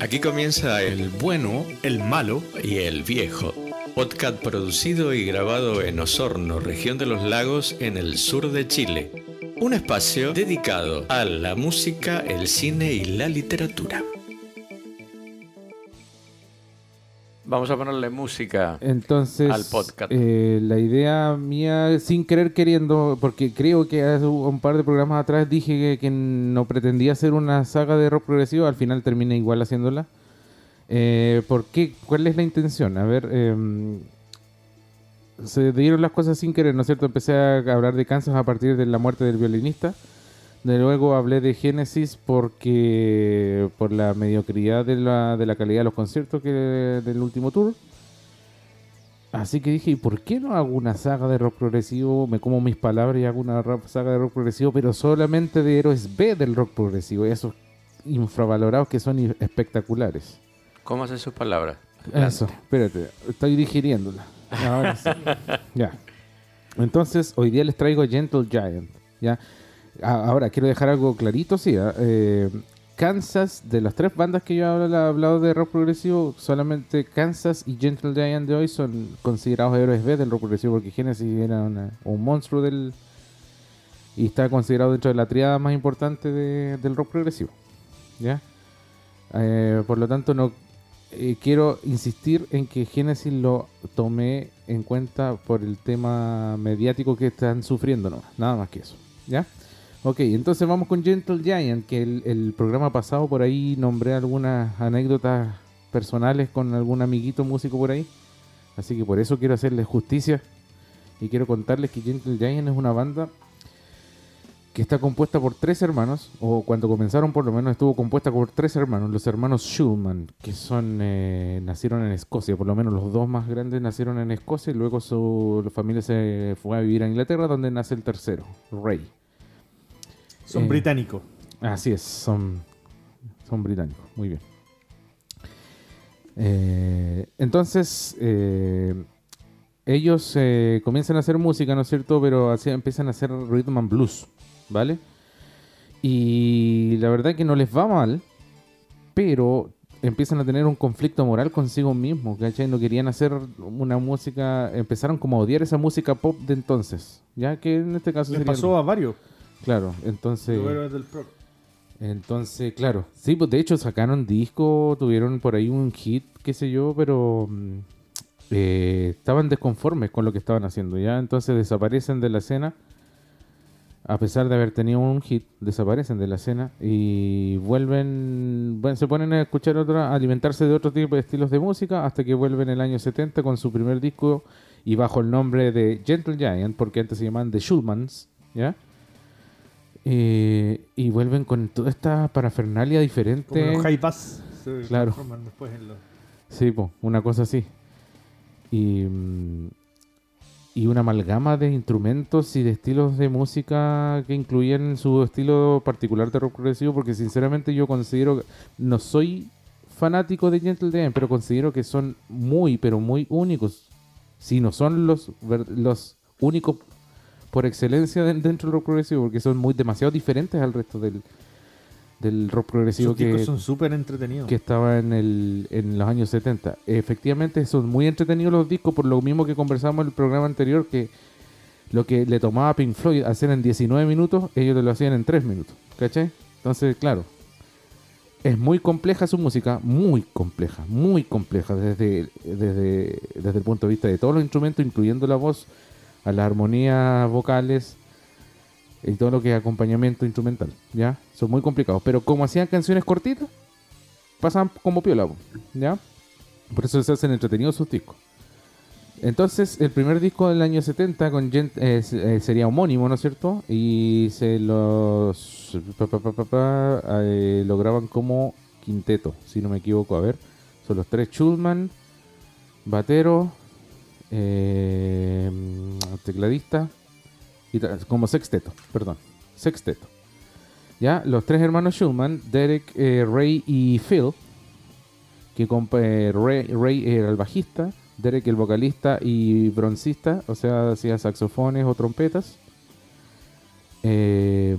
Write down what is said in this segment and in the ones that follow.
Aquí comienza el bueno, el malo y el viejo. Podcast producido y grabado en Osorno, región de los lagos, en el sur de Chile. Un espacio dedicado a la música, el cine y la literatura. Vamos a ponerle música Entonces, al podcast. eh, la idea mía, sin querer queriendo, porque creo que hace un par de programas atrás dije que, que no pretendía hacer una saga de rock progresivo, al final terminé igual haciéndola. Eh, ¿Por qué? ¿Cuál es la intención? A ver, em, se dieron las cosas sin querer, ¿no es cierto? Empecé a hablar de Kansas a partir de la muerte del violinista. De luego hablé de Genesis porque por la mediocridad de la, de la calidad de los conciertos que del último tour. Así que dije, ¿y por qué no hago una saga de rock progresivo? Me como mis palabras y hago una saga de rock progresivo, pero solamente de héroes B del rock progresivo, esos infravalorados que son espectaculares. ¿Cómo hace sus palabras? Eso, espérate, estoy digiriéndola. Ahora sí. ya. Entonces, hoy día les traigo Gentle Giant. ¿ya? A- Ahora, quiero dejar algo clarito, sí. ¿ah? Eh, Kansas, de las tres bandas que yo he hablado, de rock progresivo, solamente Kansas y Gentle Giant de hoy son considerados héroes B del rock progresivo, porque Genesis era un monstruo del. y está considerado dentro de la triada más importante de- del rock progresivo. ¿Ya? Eh, por lo tanto, no eh, quiero insistir en que Genesis lo tomé en cuenta por el tema mediático que están sufriendo, no, nada más que eso. ¿Ya? Ok, entonces vamos con Gentle Giant, que el, programa pasado por ahí nombré algunas anécdotas personales con algún amiguito músico por ahí. Así que por eso quiero hacerles justicia y quiero contarles que Gentle Giant es una banda que está compuesta por tres hermanos, o cuando comenzaron por lo menos estuvo compuesta por tres hermanos, los hermanos Schulman, que son eh, nacieron en Escocia, por lo menos los dos más grandes nacieron en Escocia y luego su familia se fue a vivir a Inglaterra, donde nace el tercero, Ray. Son Eh, británicos. Así es, son, son británicos, muy bien. Eh, entonces, eh, ellos comienzan a hacer música, ¿no es cierto? Pero así empiezan a hacer rhythm and blues, ¿vale? Y la verdad que no les va mal, pero empiezan a tener un conflicto moral consigo mismos, ¿cachai? No querían hacer una música, empezaron como a odiar esa música pop de entonces, ya que en este caso Les sería... pasó a varios. Claro, entonces... del prog. Entonces, claro, sí, pues de hecho sacaron disco, tuvieron por ahí un hit, qué sé yo, pero mm, eh, estaban desconformes con lo que estaban haciendo, ¿ya? Entonces desaparecen de la escena, a pesar de haber tenido un hit, desaparecen de la escena y vuelven, bueno, se ponen a escuchar otra, a alimentarse de otro tipo de estilos de música hasta que vuelven el año 70 con su primer disco y bajo el nombre de Gentle Giant, porque antes se llamaban The Schulmans, ¿ya? Eh, y vuelven con toda esta parafernalia Como diferente. los high bass se Claro. transforman después en los... Sí, po, una cosa así. Y, mm, y una amalgama de instrumentos y de estilos de música que incluían su estilo particular de rock progresivo, porque sinceramente yo considero, que- no soy fanático de Gentle Giant, pero considero que son muy, pero muy únicos. Si no son los, los únicos por excelencia de- dentro del rock progresivo, porque son muy demasiado diferentes al resto del, del rock progresivo Sus que, son súper entretenidos. que estaba en, el, en los años 70. Efectivamente, son muy entretenidos los discos, por lo mismo que conversamos en el programa anterior, que lo que le tomaba a Pink Floyd hacer en 19 minutos, ellos lo hacían en 3 minutos. ¿Cachai? Entonces, claro, es muy compleja su música, muy compleja, muy compleja desde, desde, desde el punto de vista de todos los instrumentos, incluyendo la voz, a las armonías vocales y todo lo que es acompañamiento instrumental, ¿ya? Son muy complicados, pero como hacían canciones cortitas, pasaban como piola, ¿ya? Por eso se hacen entretenidos sus discos. Entonces, el primer disco del año 70 con Gent- eh, eh, sería homónimo, ¿no es cierto? Y se los pa, eh, lo graban como quinteto, si no me equivoco. A ver, son los tres Schulman, batero, eh, tecladista y como sexteto, perdón, sexteto. Ya, los tres hermanos Schulman, Derek, eh, Ray y Phil, que eh, Ray, Ray era el bajista, Derek el vocalista y broncista, o sea, hacía saxofones o trompetas. Eh,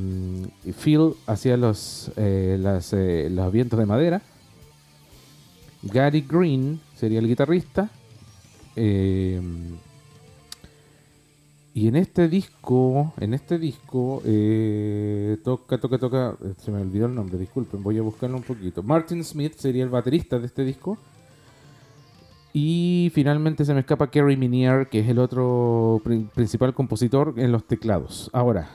Phil hacía los, las, los vientos de madera. Gary Green sería el guitarrista. Eh, y en este disco, en este disco, eh, toca, toca, toca, eh, se me olvidó el nombre, disculpen, voy a buscarlo un poquito. Martin Smith sería el baterista de este disco. Y finalmente se me escapa Kerry Minier, que es el otro pri- principal compositor en los teclados. Ahora,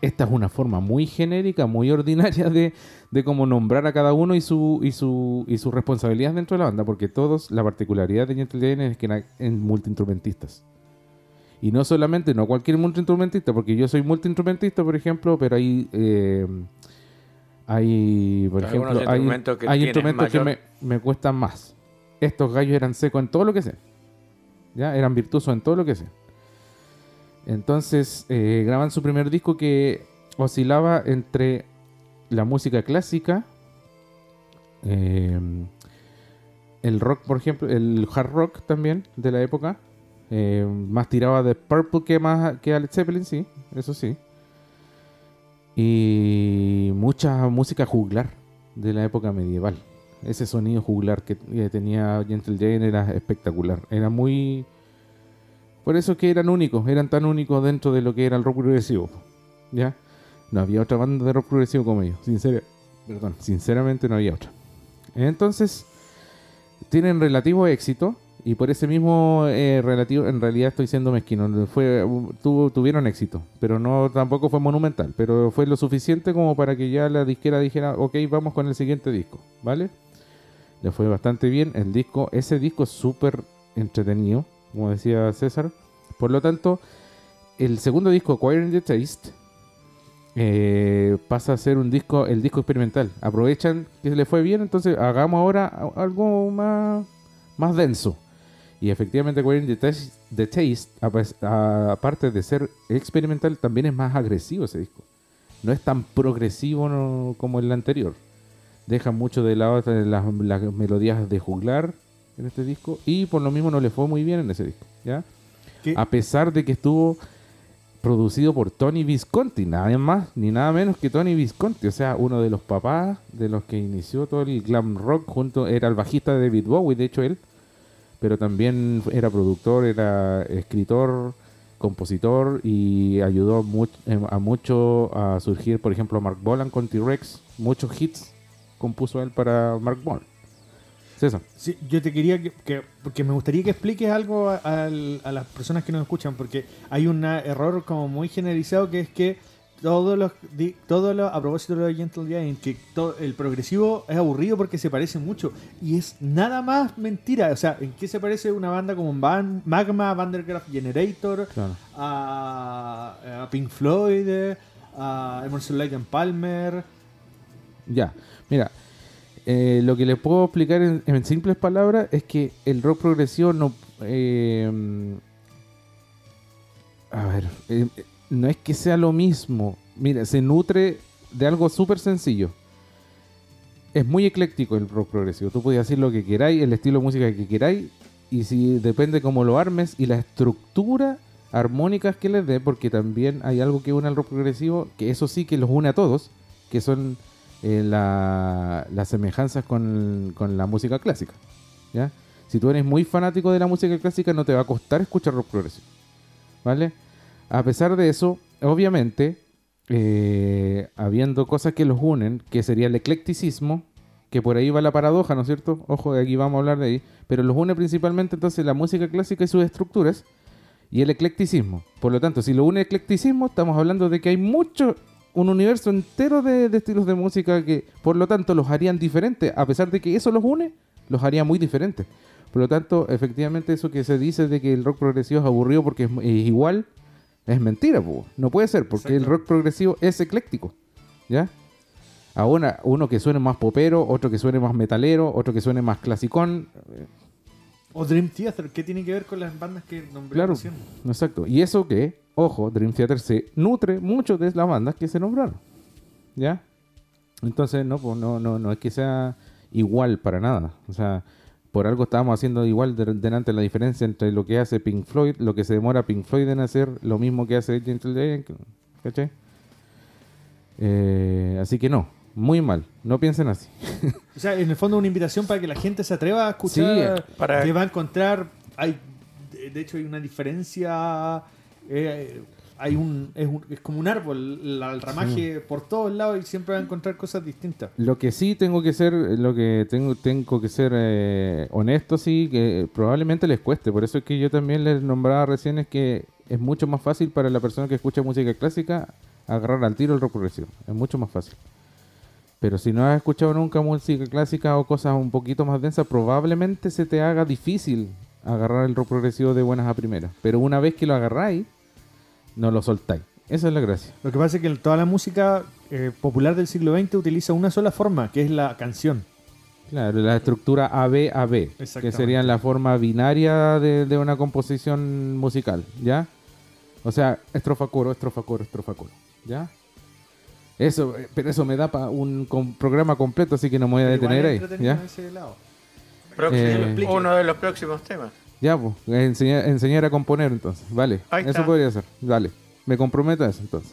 esta es una forma muy genérica, muy ordinaria de, de cómo nombrar a cada uno y su, y su, y su responsabilidad dentro de la banda, porque todos, la particularidad de Gentle es que en multiinstrumentistas. Y no solamente, no cualquier multiinstrumentista, porque yo soy multiinstrumentista, por ejemplo, pero hay, eh, hay por Algunos ejemplo, hay, instrumentos que hay instrumentos me, me cuestan más. Estos gallos eran secos en todo lo que sé. ¿Ya? Eran virtuosos en todo lo que sé. Entonces, eh, graban su primer disco que oscilaba entre la música clásica, eh, el rock, por ejemplo, el hard rock también de la época, eh, más tiraba de Purple que más que a Led Zeppelin, sí, eso sí. Y mucha música juglar de la época medieval. Ese sonido juglar que tenía Gentle Giant era espectacular. Era muy. Por eso que eran únicos, eran tan únicos dentro de lo que era el rock progresivo. ¿Ya? No había otra banda de rock progresivo como ellos. Perdón, sinceramente no había otra. Entonces, tienen relativo éxito. Y por ese mismo eh, relativo, en realidad estoy siendo mezquino. Fue, tuvieron éxito, pero no tampoco fue monumental. Pero fue lo suficiente como para que ya la disquera dijera, ok, vamos con el siguiente disco, ¿vale? Le fue bastante bien. El disco, ese disco es súper entretenido, como decía César. Por lo tanto, el segundo disco, Acquiring the Taste, eh, pasa a ser un disco, el disco experimental. Aprovechan que le fue bien, entonces hagamos ahora algo más, más denso. Y efectivamente, Acquiring the Taste, the Taste, aparte de ser experimental, también es más agresivo ese disco. No es tan progresivo como el anterior. Deja mucho de lado las, las melodías de juglar en este disco. Y por lo mismo no le fue muy bien en ese disco. ¿ya? ¿Qué? A pesar de que estuvo producido por Tony Visconti, nada más ni nada menos que Tony Visconti, o sea, uno de los papás de los que inició todo el glam rock, junto era el bajista de David Bowie, de hecho él, pero también era productor, era escritor, compositor y ayudó much- em, a mucho a surgir, por ejemplo, Mark Bolan con T-Rex, muchos hits compuso él para Mark Bolan. César. Sí, yo te quería que, que- porque me gustaría que expliques algo a, las personas que nos escuchan, porque hay un error como muy generalizado que es que todos los, di- todos los a propósito de lo de Gentle Giant, que todo, el progresivo es aburrido porque se parece mucho y es nada más mentira. O sea, ¿en qué se parece una banda como Van- Magma, Vandergraaf Generator, Claro. a, a Pink Floyd, a Emerson Lake and Palmer? Ya, mira, eh, lo que le puedo explicar en, simples palabras es que el rock progresivo no... eh, a ver, eh, no es que sea lo mismo. Mira, se nutre de algo súper sencillo. Es muy ecléctico el rock progresivo. Tú puedes decir lo que queráis, el estilo de música que queráis, y si depende cómo lo armes y la estructura armónicas que les dé, porque también hay algo que une al rock progresivo, que eso sí que los une a todos, que son eh, la- las semejanzas con, la música clásica. ¿ya? Si tú eres muy fanático de la música clásica, no te va a costar escuchar rock progresivo. ¿Vale? A pesar de eso, obviamente, eh, habiendo cosas que los unen, que sería el eclecticismo, que por ahí va la paradoja, ¿no es cierto? Ojo, aquí vamos a hablar de ahí. Pero los une principalmente entonces la música clásica y sus estructuras y el eclecticismo. Por lo tanto, si lo une eclecticismo, estamos hablando de que hay mucho, un universo entero de, de estilos de música que, por lo tanto, los harían diferentes. A pesar de que eso los une, los haría muy diferentes. Por lo tanto, efectivamente, eso que se dice de que el rock progresivo es aburrido porque es, es igual, es mentira, po. no puede ser, porque el rock progresivo es ecléctico. ¿Ya? A una- uno que suene más popero, otro que suene más metalero, otro que suene más clasicón. eh, O Dream Theater, ¿qué tiene que ver con las bandas que nombré Claro, recién? exacto. Y eso que, ojo, Dream Theater se nutre mucho de las bandas que se nombraron. ¿Ya? Entonces, no, pues no, no, no es que sea. igual para nada. O sea, por algo estábamos haciendo igual de- delante la diferencia entre lo que hace Pink Floyd, lo que se demora Pink Floyd en hacer, lo mismo que hace Gentle Giant, ¿cachai? Eh, así que no, muy mal, no piensen así. O sea, en el fondo una invitación para que la gente se atreva a escuchar, Sí, para- que va a encontrar, hay, de hecho hay una diferencia, eh, hay un es, un- es como un árbol, la- el ramaje por todos lados y siempre va a encontrar cosas distintas. Lo que sí tengo que ser, lo que tengo, tengo que ser eh, honesto, sí, que probablemente les cueste. Por eso es que yo también les nombraba recién es que es mucho más fácil para la persona que escucha música clásica agarrar al tiro el rock progresivo. Es mucho más fácil. Pero si no has escuchado nunca música clásica o cosas un poquito más densas, probablemente se te haga difícil agarrar el rock progresivo de buenas a primeras. Pero una vez que lo agarráis, no lo soltáis. Esa es la gracia. Lo que pasa es que toda la música eh, popular del siglo XX utiliza una sola forma, que es la canción. Claro, la estructura AB-AB, que Exactamente. serían la forma binaria de, de una composición musical, ¿ya? O sea, estrofa coro, estrofa coro, estrofa coro, ¿ya? Eso, eh, pero eso me da para un programa completo, así que no me voy a detener ahí, ¿ya? Eh, uno de los próximos temas. Ya, pues, enseñar, enseñar a componer entonces, vale, Ahí eso está. podría ser, vale, me comprometo a eso entonces.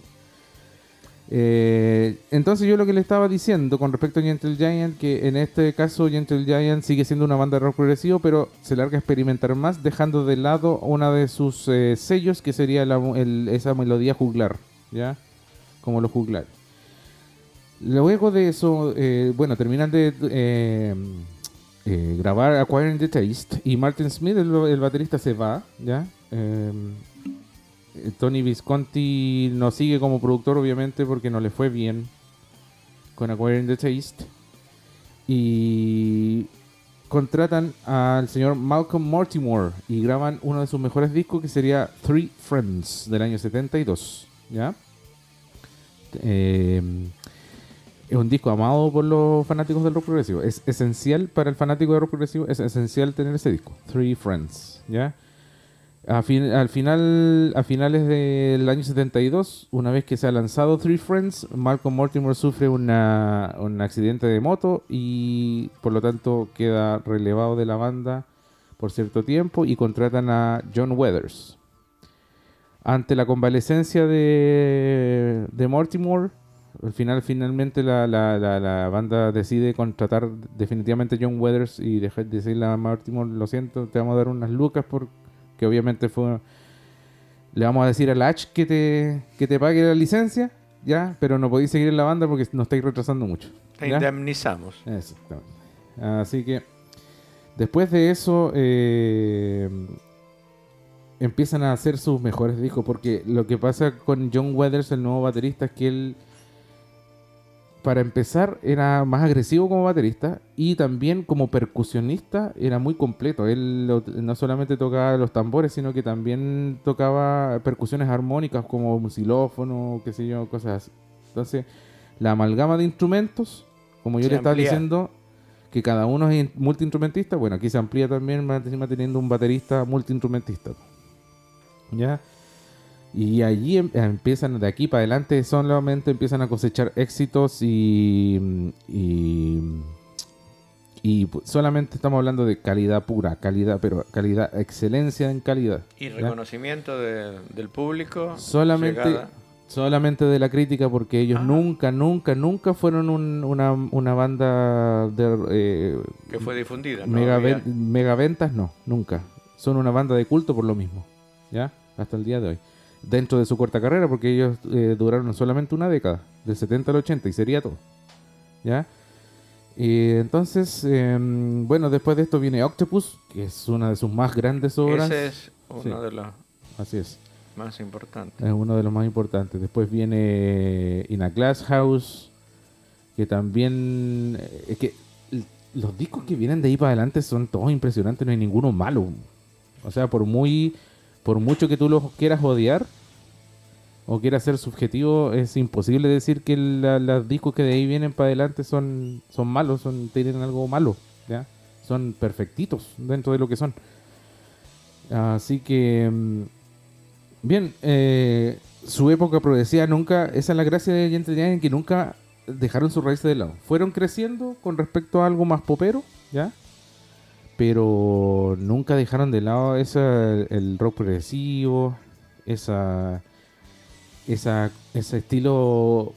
Eh, entonces yo lo que le estaba diciendo con respecto a Gentle Giant, que en este caso Gentle Giant sigue siendo una banda de rock progresivo, pero se larga a experimentar más, dejando de lado una de sus eh, sellos, que sería la- el- esa melodía juglar, ¿ya? Como los juglares. Luego de eso, eh, bueno, terminan de eh, eh, grabar Acquiring the Taste y Martin Smith, el, baterista, se va, ¿ya? Eh, eh, Tony Visconti no sigue como productor, obviamente, porque no le fue bien con Acquiring the Taste. Y contratan al señor Malcolm Mortimer y graban uno de sus mejores discos que sería Three Friends del año 72. ¿Ya? Eh, es un disco amado por los fanáticos del rock progresivo. Es esencial para el fanático del rock progresivo, es esencial tener ese disco. Three Friends, ¿ya? A al final, a finales del año 72, una vez que se ha lanzado Three Friends, Malcolm Mortimer sufre un accidente de moto y por lo tanto queda relevado de la banda por cierto tiempo y contratan a John Weathers. Ante la convalecencia de, de Mortimer, al final finalmente la, la- la- la banda decide contratar definitivamente a John Weathers y de decirle a Mortimer, lo siento, te vamos a dar unas lucas por que obviamente fue le vamos a decir a Latch que te que te pague la licencia, ya, pero no podéis seguir en la banda porque nos estáis retrasando mucho. Te indemnizamos. Exactamente. Así que después de eso eh, empiezan a hacer sus mejores discos porque lo que pasa con John Weathers, el nuevo baterista, es que él para empezar era más agresivo como baterista y también como percusionista era muy completo. Él lo- no solamente tocaba los tambores, sino que también tocaba percusiones armónicas como un xilófono, qué sé yo, cosas así. Entonces, la amalgama de instrumentos, como yo le estaba diciendo, que cada uno es in- multiinstrumentista, bueno, aquí se amplía también más encima teniendo un baterista multiinstrumentista. ¿Ya? Y allí em- empiezan, de aquí para adelante, solamente empiezan a cosechar éxitos y, y, solamente estamos hablando de calidad pura, calidad, pero calidad, excelencia en calidad. Y reconocimiento de- del público. Solamente, llegada. solamente de la crítica, porque ellos nunca, nunca, nunca fueron un- una, una banda de eh, que fue difundida. ¿no? mega, ven- mega ventas, no, nunca. Son una banda de culto por lo mismo, ¿ya? Hasta el día de hoy. Dentro de su corta carrera, porque ellos eh, duraron solamente una década, del 70 al 80, y sería todo, ¿ya? Y entonces, em, bueno, después de esto viene Octopus, que es una de sus más grandes obras. Ese es uno Sí. de los Así es. más importantes. Es uno de los más importantes. Después viene In a Glass House, que también... eh, Es que los discos que vienen de ahí para adelante son todos impresionantes, no hay ninguno malo. O sea, por muy por mucho que tú los quieras odiar o quieras ser subjetivo, es imposible decir que la- los discos que de ahí vienen para adelante son, malos, son, tienen algo malo. Son perfectitos dentro de lo que son. Así que... mm, Bien, eh, su época progresiva nunca, esa es la gracia de Gentle Giant, que nunca dejaron sus raíces de lado. Fueron creciendo con respecto a algo más popero, ¿ya? Pero nunca dejaron de lado esa, el rock progresivo, esa, esa, ese estilo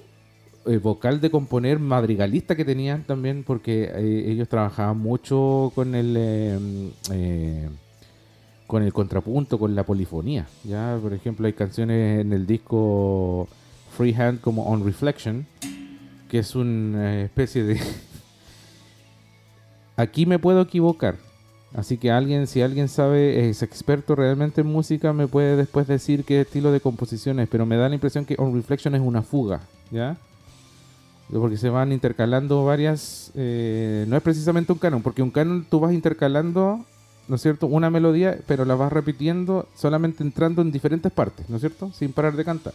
eh, vocal de componer madrigalista que tenían también, porque eh, ellos trabajaban mucho con el eh, con el contrapunto, con la polifonía. Ya, por ejemplo, hay canciones en el disco Freehand como On Reflection, que es una especie de aquí me puedo equivocar. Así que alguien, si alguien sabe, es experto realmente en música, me puede después decir qué estilo de composición es, pero me da la impresión que On Reflection es una fuga, ¿ya? Porque se van intercalando varias. eh, no es precisamente un canon, porque un canon tú vas intercalando, ¿no es cierto? Una melodía, pero la vas repitiendo solamente entrando en diferentes partes, ¿no es cierto? Sin parar de cantar.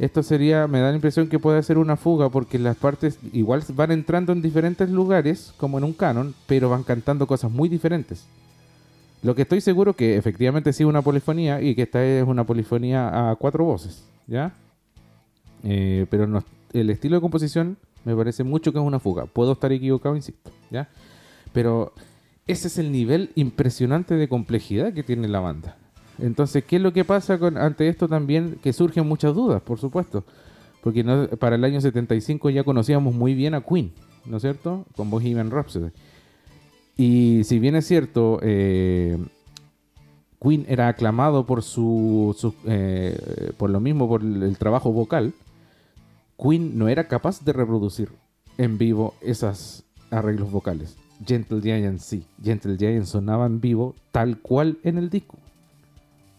Esto sería, me da la impresión que puede ser una fuga, porque las partes igual van entrando en diferentes lugares, como en un canon, pero van cantando cosas muy diferentes. Lo que estoy seguro que efectivamente sí una polifonía y que esta es una polifonía a cuatro voces, ¿ya? Eh, pero no- el estilo de composición me parece mucho que es una fuga. Puedo estar equivocado, insisto, ¿ya? Pero ese es el nivel impresionante de complejidad que tiene la banda. Entonces, ¿qué es lo que pasa con, ante esto también? Que surgen muchas dudas, por supuesto. Porque para el año 75 ya conocíamos muy bien a Queen, ¿no es cierto? Con Bohemian Rhapsody. Y si bien es cierto, eh, Queen era aclamado por su, su- eh, por lo mismo, por el trabajo vocal, Queen no era capaz de reproducir en vivo esos arreglos vocales. Gentle Giant sí. Gentle Giant sonaba en vivo tal cual en el disco.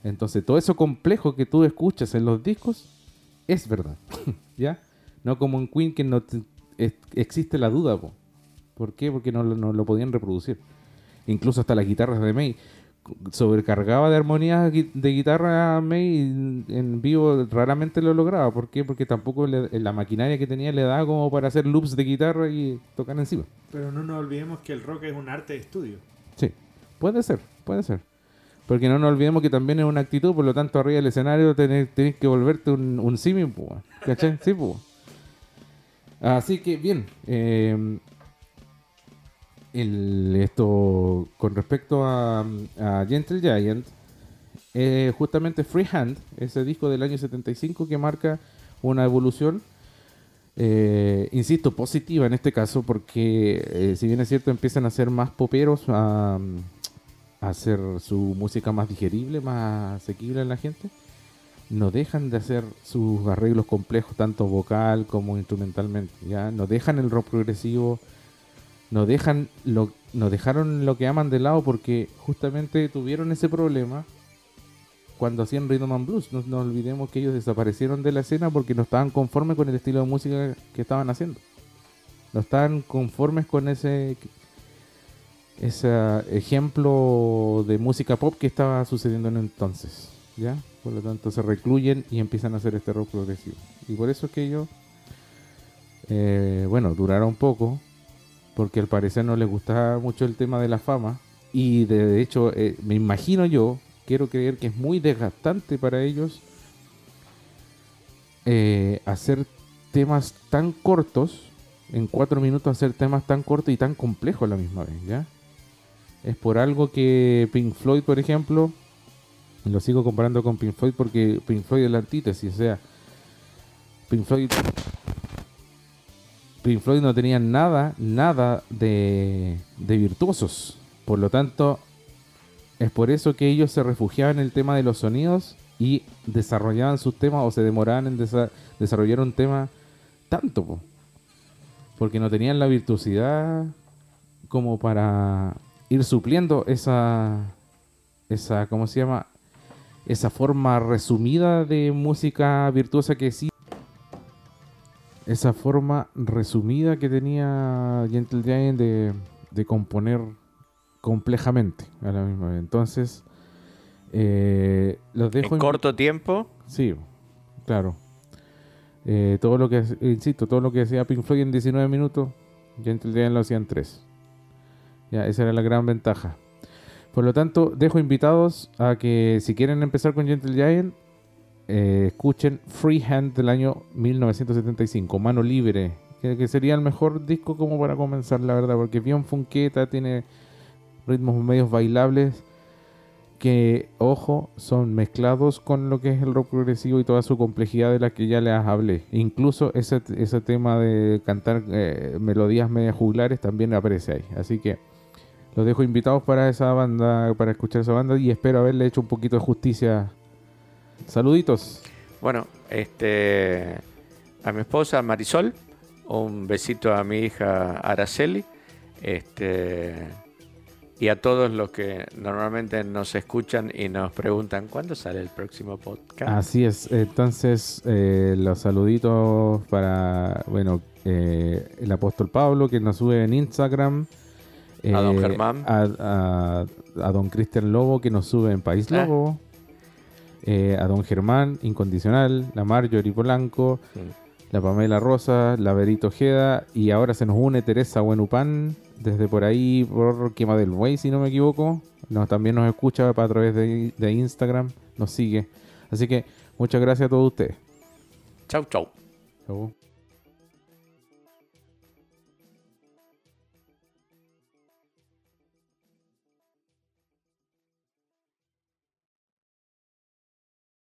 Entonces, todo eso complejo que tú escuchas en los discos es verdad. ¿Ya? No como en Queen que no te- es- existe la duda. po. ¿Por qué? Porque no, lo- no lo podían reproducir. Incluso hasta las guitarras de May sobrecargaba de armonías de guitarra a May y en vivo raramente lo lograba. ¿Por qué? Porque tampoco le- la maquinaria que tenía le daba como para hacer loops de guitarra y tocar encima. Pero no nos olvidemos que el rock es un arte de estudio. Sí, puede ser, puede ser. Porque no nos olvidemos que también es una actitud, por lo tanto, arriba del escenario tenés, que volverte un, un simio. ¿cachai? Sí, pues. Así que, bien. el, esto con respecto a, a Gentle Giant, eh, justamente Freehand, ese disco del año 75 que marca una evolución, eh, insisto, positiva en este caso, porque eh, si bien es cierto, empiezan a ser más poperos, a hacer su música más digerible, más asequible a la gente, no dejan de hacer sus arreglos complejos, tanto vocal como instrumentalmente, ¿ya? No dejan el rock progresivo, no dejan lo, no dejaron lo que aman de lado porque justamente tuvieron ese problema cuando hacían Rhythm and Blues. No nos olvidemos que ellos desaparecieron de la escena porque no estaban conformes con el estilo de música que estaban haciendo. No estaban conformes con ese ese ejemplo de música pop que estaba sucediendo en entonces. ¿Ya? Por lo tanto se recluyen y empiezan a hacer este rock progresivo. Y por eso es que ellos, eh, bueno, duraron poco, porque al parecer no les gustaba mucho el tema de la fama. Y de, hecho, eh, me imagino yo, quiero creer que es muy desgastante para ellos eh, hacer temas tan cortos, en cuatro minutos hacer temas tan cortos y tan complejos a la misma vez, ¿ya? Es por algo que Pink Floyd, por ejemplo, lo sigo comparando con Pink Floyd porque Pink Floyd es la antítesis, o sea, Pink Floyd Pink Floyd no tenía nada, nada de, de virtuosos. Por lo tanto, es por eso que ellos se refugiaban en el tema de los sonidos y desarrollaban sus temas o se demoraban en desa- desarrollar un tema tanto. po. Porque no tenían la virtuosidad como para ir supliendo esa, esa, ¿cómo se llama? Esa forma resumida de música virtuosa que sí esa forma resumida que tenía Gentle Giant de, de componer complejamente a la misma vez. Entonces, eh, los dejo En en- corto tiempo, Sí, claro. Eh, todo lo que, insisto, todo lo que hacía Pink Floyd en 19 minutos, Gentle Giant lo hacía en 3. Ya, esa era la gran ventaja. Por lo tanto, dejo invitados a que si quieren empezar con Gentle Giant, eh, escuchen Freehand del año 1975, Mano Libre, que, sería el mejor disco como para comenzar, la verdad, porque es bien funqueta, tiene ritmos medios bailables que, ojo, son mezclados con lo que es el rock progresivo y toda su complejidad de la que ya les hablé. Incluso ese, ese tema de cantar eh, melodías medias juglares también aparece ahí. Así que los dejo invitados para esa banda, para escuchar esa banda y espero haberle hecho un poquito de justicia. Saluditos. Bueno, este a mi esposa Marisol, un besito a mi hija Araceli, este y a todos los que normalmente nos escuchan y nos preguntan cuándo sale el próximo podcast. Así es, entonces eh, los saluditos para, bueno, eh, el apóstol Pablo que nos sube en Instagram. A don eh, Germán. A, a- a don Cristian Lobo que nos sube en País Ah. Lobo. eh, a don Germán, Incondicional, la Marjorie Polanco, Mm. la Pamela Rosa, la Verito Ojeda y ahora se nos une Teresa Buenupan desde por ahí, por Quema del Buey, si no me equivoco. Nos, también nos escucha a través de, de Instagram, nos sigue. Así que muchas gracias a todos ustedes. Chau, chau. Chau.